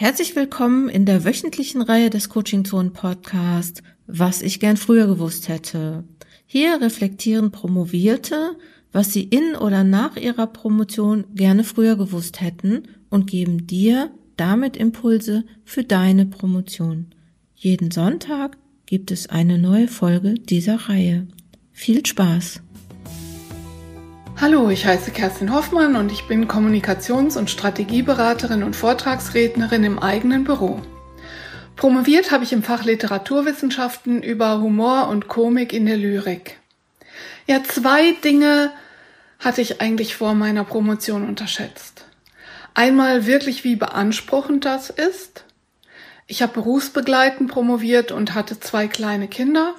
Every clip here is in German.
Herzlich willkommen in der wöchentlichen Reihe des Coaching Zone Podcast, was ich gern früher gewusst hätte. Hier reflektieren Promovierte, was sie in oder nach ihrer Promotion gerne früher gewusst hätten und geben dir damit Impulse für deine Promotion. Jeden Sonntag gibt es eine neue Folge dieser Reihe. Viel Spaß! Hallo, ich heiße Kerstin Hoffmann und ich bin Kommunikations- und Strategieberaterin und Vortragsrednerin im eigenen Büro. Promoviert habe ich im Fach Literaturwissenschaften über Humor und Komik in der Lyrik. Ja, zwei Dinge hatte ich eigentlich vor meiner Promotion unterschätzt. Einmal wirklich, wie beanspruchend das ist. Ich habe berufsbegleitend promoviert und hatte zwei kleine Kinder.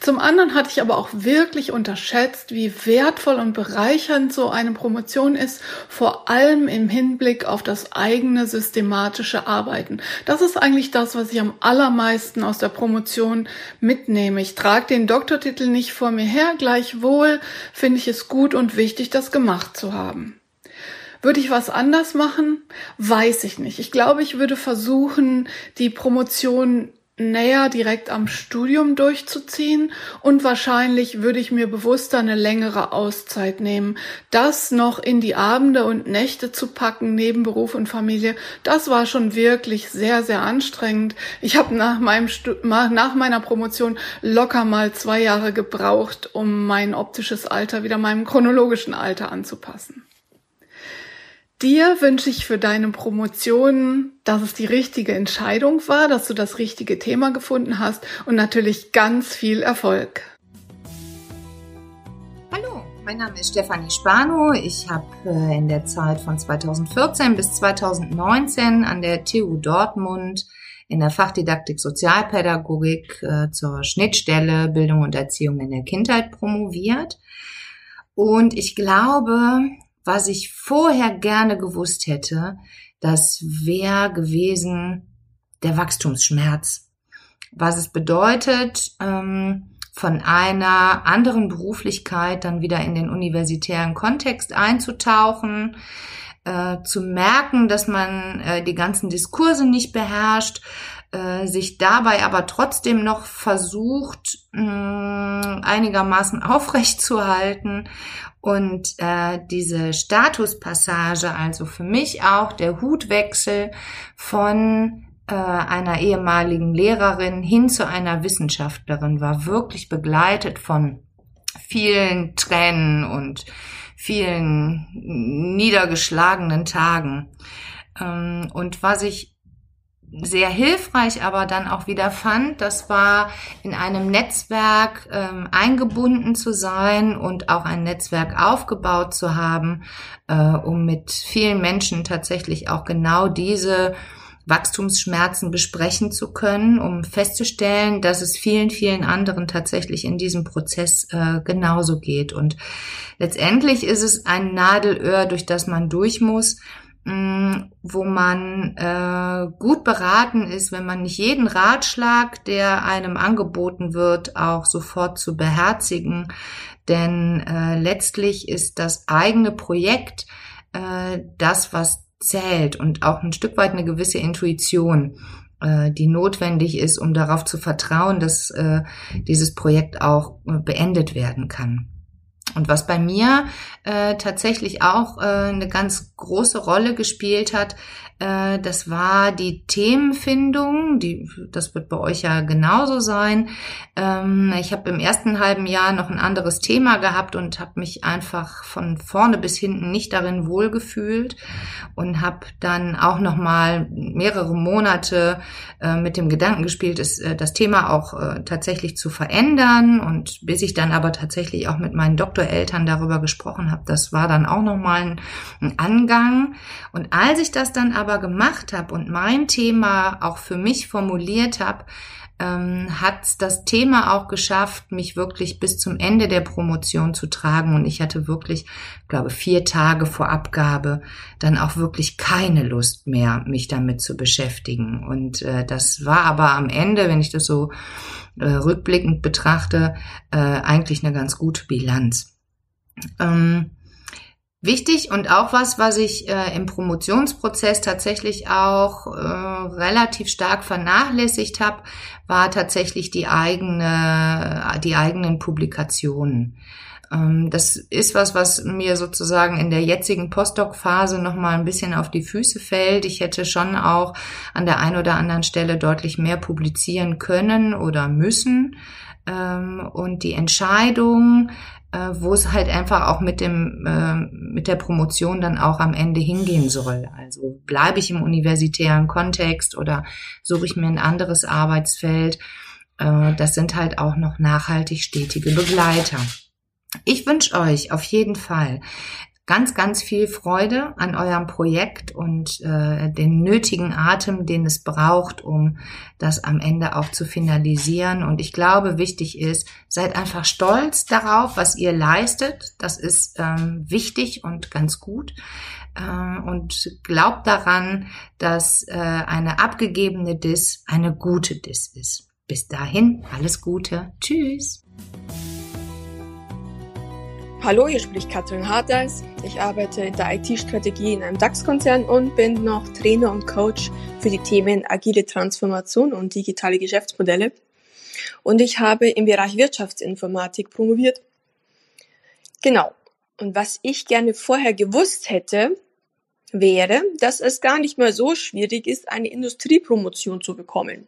Zum anderen hatte ich aber auch wirklich unterschätzt, wie wertvoll und bereichernd so eine Promotion ist, vor allem im Hinblick auf das eigene systematische Arbeiten. Das ist eigentlich das, was ich am allermeisten aus der Promotion mitnehme. Ich trage den Doktortitel nicht vor mir her, gleichwohl finde ich es gut und wichtig, das gemacht zu haben. Würde ich was anders machen? Weiß ich nicht. Ich glaube, ich würde versuchen, die Promotion näher direkt am Studium durchzuziehen und wahrscheinlich würde ich mir bewusster eine längere Auszeit nehmen. Das noch in die Abende und Nächte zu packen neben Beruf und Familie, das war schon wirklich sehr, sehr anstrengend. Ich habe nach, nach meiner Promotion locker mal zwei Jahre gebraucht, um mein optisches Alter wieder meinem chronologischen Alter anzupassen. Dir wünsche ich für deine Promotion, dass es die richtige Entscheidung war, dass du das richtige Thema gefunden hast und natürlich ganz viel Erfolg. Hallo, mein Name ist Stefanie Spano. Ich habe äh, in der Zeit von 2014 bis 2019 an der TU Dortmund in der Fachdidaktik Sozialpädagogik äh, zur Schnittstelle Bildung und Erziehung in der Kindheit promoviert. Und ich glaube, was ich vorher gerne gewusst hätte, das wäre gewesen der Wachstumsschmerz. Was es bedeutet, ähm, von einer anderen Beruflichkeit dann wieder in den universitären Kontext einzutauchen, äh, zu merken, dass man äh, die ganzen Diskurse nicht beherrscht, äh, sich dabei aber trotzdem noch versucht, einigermaßen aufrecht zu halten und äh, diese Statuspassage, also für mich auch der Hutwechsel von äh, einer ehemaligen Lehrerin hin zu einer Wissenschaftlerin, war wirklich begleitet von vielen Tränen und vielen niedergeschlagenen Tagen. Ähm, und was ich sehr hilfreich aber dann auch wieder fand, das war in einem Netzwerk ähm, eingebunden zu sein und auch ein Netzwerk aufgebaut zu haben, äh, um mit vielen Menschen tatsächlich auch genau diese Wachstumsschmerzen besprechen zu können, um festzustellen, dass es vielen, vielen anderen tatsächlich in diesem Prozess äh, genauso geht. Und letztendlich ist es ein Nadelöhr, durch das man durch muss, wo man äh, gut beraten ist, wenn man nicht jeden Ratschlag, der einem angeboten wird, auch sofort zu beherzigen. Denn äh, letztlich ist das eigene Projekt äh, das, was zählt und auch ein Stück weit eine gewisse Intuition äh, die notwendig ist, um darauf zu vertrauen, dass äh, dieses Projekt auch äh, beendet werden kann. Und was bei mir äh, tatsächlich auch äh, eine ganz große Rolle gespielt hat, äh, das war die Themenfindung. Die, das wird bei euch ja genauso sein. Ähm, ich habe im ersten halben Jahr noch ein anderes Thema gehabt und habe mich einfach von vorne bis hinten nicht darin wohlgefühlt und habe dann auch noch mal mehrere Monate äh, mit dem Gedanken gespielt, ist, äh, das Thema auch äh, tatsächlich zu verändern. Und bis ich dann aber tatsächlich auch mit meinen Doktoreltern darüber gesprochen habe, das war dann auch noch mal ein, ein Angang. Und als ich das dann aber gemacht habe und mein Thema auch für mich formuliert habe, ähm, hat das Thema auch geschafft, mich wirklich bis zum Ende der Promotion zu tragen. Und ich hatte wirklich, glaube vier Tage vor Abgabe dann auch wirklich keine Lust mehr, mich damit zu beschäftigen. Und äh, das war aber am Ende, wenn ich das so äh, rückblickend betrachte, äh, eigentlich eine ganz gute Bilanz. Ähm, Wichtig und auch was, was ich äh, im Promotionsprozess tatsächlich auch äh, relativ stark vernachlässigt habe, war tatsächlich die eigene, die eigenen Publikationen. Ähm, das ist was, was mir sozusagen in der jetzigen Postdoc-Phase nochmal ein bisschen auf die Füße fällt. Ich hätte schon auch an der einen oder anderen Stelle deutlich mehr publizieren können oder müssen. Ähm, und die Entscheidung, äh, wo es halt einfach auch mit dem äh, mit der Promotion dann auch am Ende hingehen soll. Also bleibe ich im universitären Kontext oder suche ich mir ein anderes Arbeitsfeld. Äh, das sind halt auch noch nachhaltig stetige Begleiter. Ich wünsche euch auf jeden Fall ganz, ganz viel Freude an eurem Projekt und äh, den nötigen Atem, den es braucht, um das am Ende auch zu finalisieren. Und ich glaube, wichtig ist, seid einfach stolz darauf, was ihr leistet. Das ist ähm, wichtig und ganz gut. Äh, und glaubt daran, dass äh, eine abgegebene Dis eine gute Dis ist. Bis dahin, alles Gute. Tschüss. Hallo, hier spricht Katrin Harteis. Ich arbeite in der IT-Strategie in einem DAX-Konzern und bin noch Trainer und Coach für die Themen agile Transformation und digitale Geschäftsmodelle. Und ich habe im Bereich Wirtschaftsinformatik promoviert. Genau. Und was ich gerne vorher gewusst hätte, wäre, dass es gar nicht mehr so schwierig ist, eine Industriepromotion zu bekommen.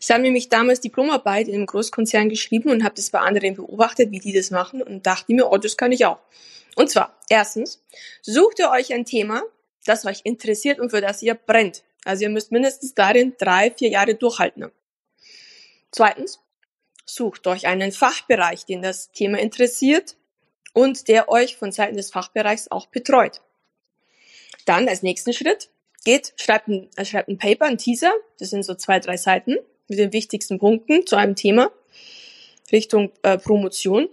Ich habe nämlich damals Diplomarbeit in einem Großkonzern geschrieben und habe das bei anderen beobachtet, wie die das machen und dachte mir, oh, das kann ich auch. Und zwar, erstens, sucht ihr euch ein Thema, das euch interessiert und für das ihr brennt. Also ihr müsst mindestens darin drei, vier Jahre durchhalten. Zweitens, sucht euch einen Fachbereich, den das Thema interessiert und der euch von Seiten des Fachbereichs auch betreut. Dann als nächsten Schritt geht, schreibt ein, schreibt ein Paper, ein Teaser, das sind so zwei, drei Seiten mit den wichtigsten Punkten zu einem Thema Richtung äh, Promotion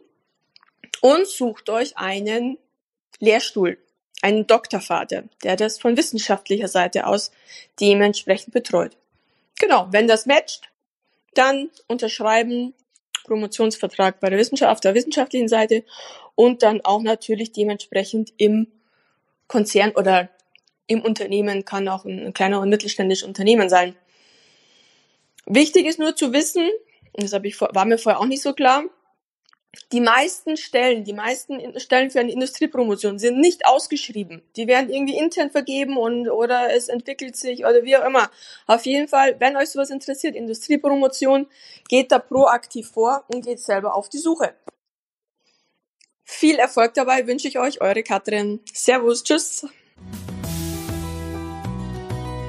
und sucht euch einen Lehrstuhl, einen Doktorvater, der das von wissenschaftlicher Seite aus dementsprechend betreut. Genau, wenn das matcht, dann unterschreiben Promotionsvertrag bei der Wissenschaft, auf der wissenschaftlichen Seite und dann auch natürlich dementsprechend im Konzern oder im Unternehmen kann auch ein kleiner und mittelständisches Unternehmen sein. Wichtig ist nur zu wissen, das ich, war mir vorher auch nicht so klar, die meisten Stellen, die meisten Stellen für eine Industriepromotion sind nicht ausgeschrieben. Die werden irgendwie intern vergeben und oder es entwickelt sich oder wie auch immer. Auf jeden Fall, wenn euch sowas interessiert, Industriepromotion, geht da proaktiv vor und geht selber auf die Suche. Viel Erfolg dabei wünsche ich euch, eure Katrin. Servus, tschüss.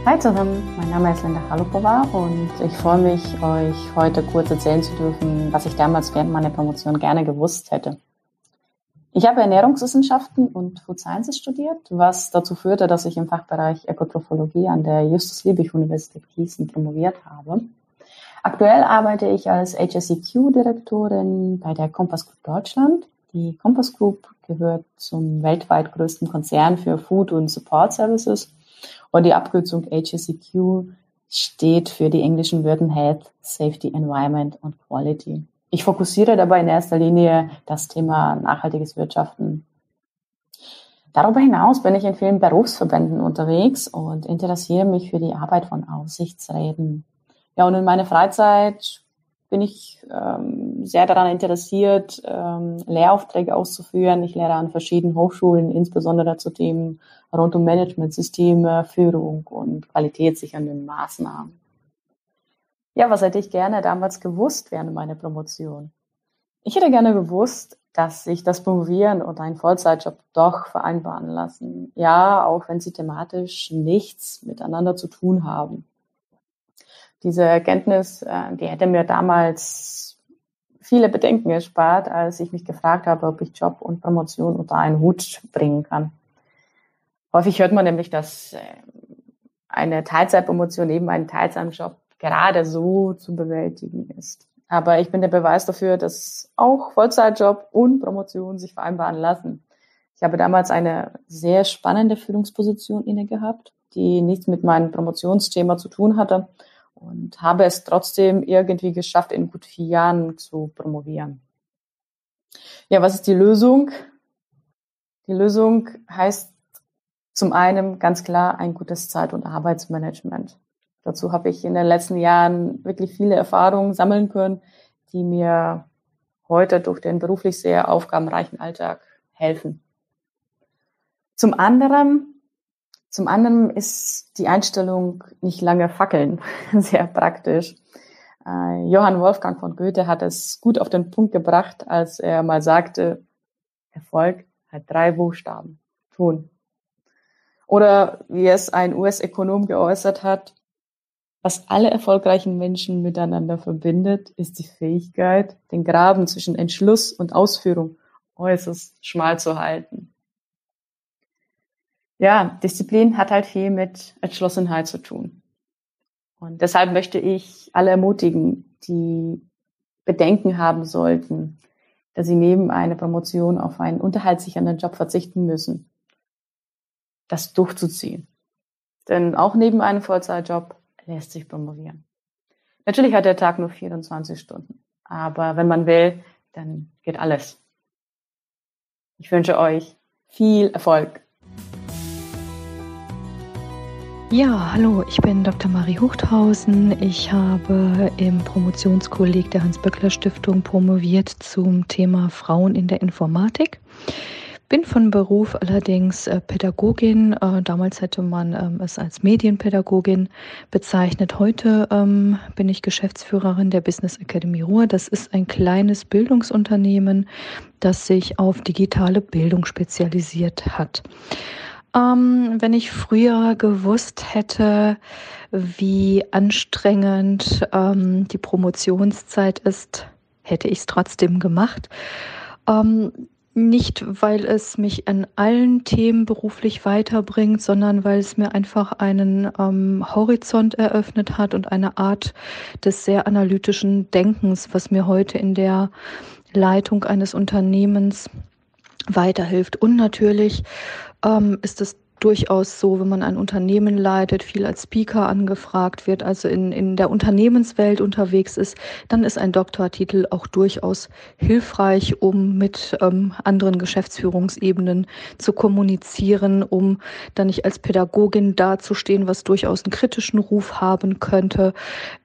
Hi zusammen, mein Name ist Linda Chalupova und ich freue mich, euch heute kurz erzählen zu dürfen, was ich damals während meiner Promotion gerne gewusst hätte. Ich habe Ernährungswissenschaften und Food Sciences studiert, was dazu führte, dass ich im Fachbereich Ökotrophologie an der Justus-Liebig-Universität Gießen promoviert habe. Aktuell arbeite ich als HSEQ-Direktorin bei der Compass Group Deutschland. Die Compass Group gehört zum weltweit größten Konzern für Food und Support Services und die Abkürzung HSEQ steht für die englischen Wörter Health, Safety, Environment und Quality. Ich fokussiere dabei in erster Linie das Thema nachhaltiges Wirtschaften. Darüber hinaus bin ich in vielen Berufsverbänden unterwegs und interessiere mich für die Arbeit von Aufsichtsräten. Ja, und in meiner Freizeit bin ich ähm, sehr daran interessiert, ähm, Lehraufträge auszuführen. Ich lehre an verschiedenen Hochschulen, insbesondere zu Themen rund um Managementsysteme, Führung und qualitätssichernden Maßnahmen. Ja, was hätte ich gerne damals gewusst während meiner Promotion? Ich hätte gerne gewusst, dass sich das Promovieren und ein Vollzeitjob doch vereinbaren lassen. Ja, auch wenn sie thematisch nichts miteinander zu tun haben diese Erkenntnis, äh, die hätte mir damals viele Bedenken erspart, als ich mich gefragt habe, ob ich Job und Promotion unter einen Hut bringen kann. Häufig hört man nämlich, dass äh, eine Teilzeitpromotion neben einem Teilzeitjob gerade so zu bewältigen ist. Aber ich bin der Beweis dafür, dass auch Vollzeitjob und Promotion sich vereinbaren lassen. Ich habe damals eine sehr spannende Führungsposition inne gehabt, die nichts mit meinem Promotionsthema zu tun hatte und habe es trotzdem irgendwie geschafft, in gut vier Jahren zu promovieren. Ja, was ist die Lösung? Die Lösung heißt zum einen ganz klar ein gutes Zeit- und Arbeitsmanagement. Dazu habe ich in den letzten Jahren wirklich viele Erfahrungen sammeln können, die mir heute durch den beruflich sehr aufgabenreichen Alltag helfen. Zum anderen, zum anderen ist die Einstellung nicht lange fackeln sehr praktisch. Äh, Johann Wolfgang von Goethe hat es gut auf den Punkt gebracht, als er mal sagte, Erfolg hat drei Buchstaben. Tun. Oder wie es ein US-Ökonom geäußert hat, was alle erfolgreichen Menschen miteinander verbindet, ist die Fähigkeit, den Graben zwischen Entschluss und Ausführung äußerst schmal zu halten. Ja, Disziplin hat halt viel mit Entschlossenheit zu tun. Und deshalb möchte ich alle ermutigen, die Bedenken haben sollten, dass sie neben einer Promotion auf einen unterhaltssichernden Job verzichten müssen, das durchzuziehen. Denn auch neben einem Vollzeitjob lässt sich promovieren. Natürlich hat der Tag nur 24 Stunden, aber wenn man will, dann geht alles. Ich wünsche euch viel Erfolg. Ja, hallo, ich bin Dr. Marie Huchthausen. Ich habe im Promotionskolleg der Hans-Böckler-Stiftung promoviert zum Thema Frauen in der Informatik bin von Beruf allerdings äh, Pädagogin. Äh, damals hätte man ähm, es als Medienpädagogin bezeichnet. Heute ähm, bin ich Geschäftsführerin der Business Academy Ruhr. Das ist ein kleines Bildungsunternehmen, das sich auf digitale Bildung spezialisiert hat. Ähm, wenn ich früher gewusst hätte, wie anstrengend ähm, die Promotionszeit ist, hätte ich es trotzdem gemacht. Ähm, nicht, weil es mich an allen Themen beruflich weiterbringt, sondern weil es mir einfach einen ähm, Horizont eröffnet hat und eine Art des sehr analytischen Denkens, was mir heute in der Leitung eines Unternehmens weiterhilft. Und natürlich ähm, ist es durchaus so, wenn man ein Unternehmen leitet, viel als Speaker angefragt wird, also in, in der Unternehmenswelt unterwegs ist, dann ist ein Doktortitel auch durchaus hilfreich, um mit ähm, anderen Geschäftsführungsebenen zu kommunizieren, um dann nicht als Pädagogin dazustehen, was durchaus einen kritischen Ruf haben könnte,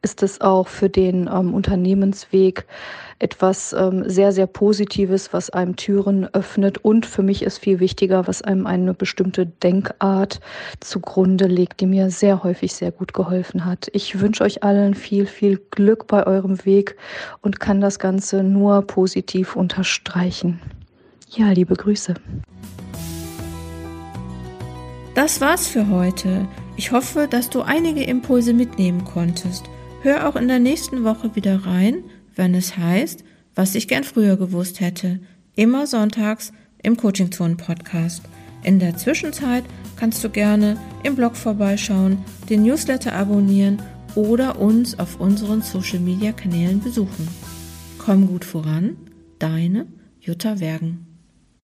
ist es auch für den ähm, Unternehmensweg etwas ähm, sehr, sehr Positives, was einem Türen öffnet. Und für mich ist viel wichtiger, was einem eine bestimmte Denkart zugrunde legt, die mir sehr häufig sehr gut geholfen hat. Ich wünsche euch allen viel, viel Glück bei eurem Weg und kann das Ganze nur positiv unterstreichen. Ja, liebe Grüße. Das war's für heute. Ich hoffe, dass du einige Impulse mitnehmen konntest. Hör auch in der nächsten Woche wieder rein wenn es heißt, was ich gern früher gewusst hätte. Immer sonntags im Coaching Zone Podcast. In der Zwischenzeit kannst du gerne im Blog vorbeischauen, den Newsletter abonnieren oder uns auf unseren Social Media Kanälen besuchen. Komm gut voran, deine Jutta Wergen.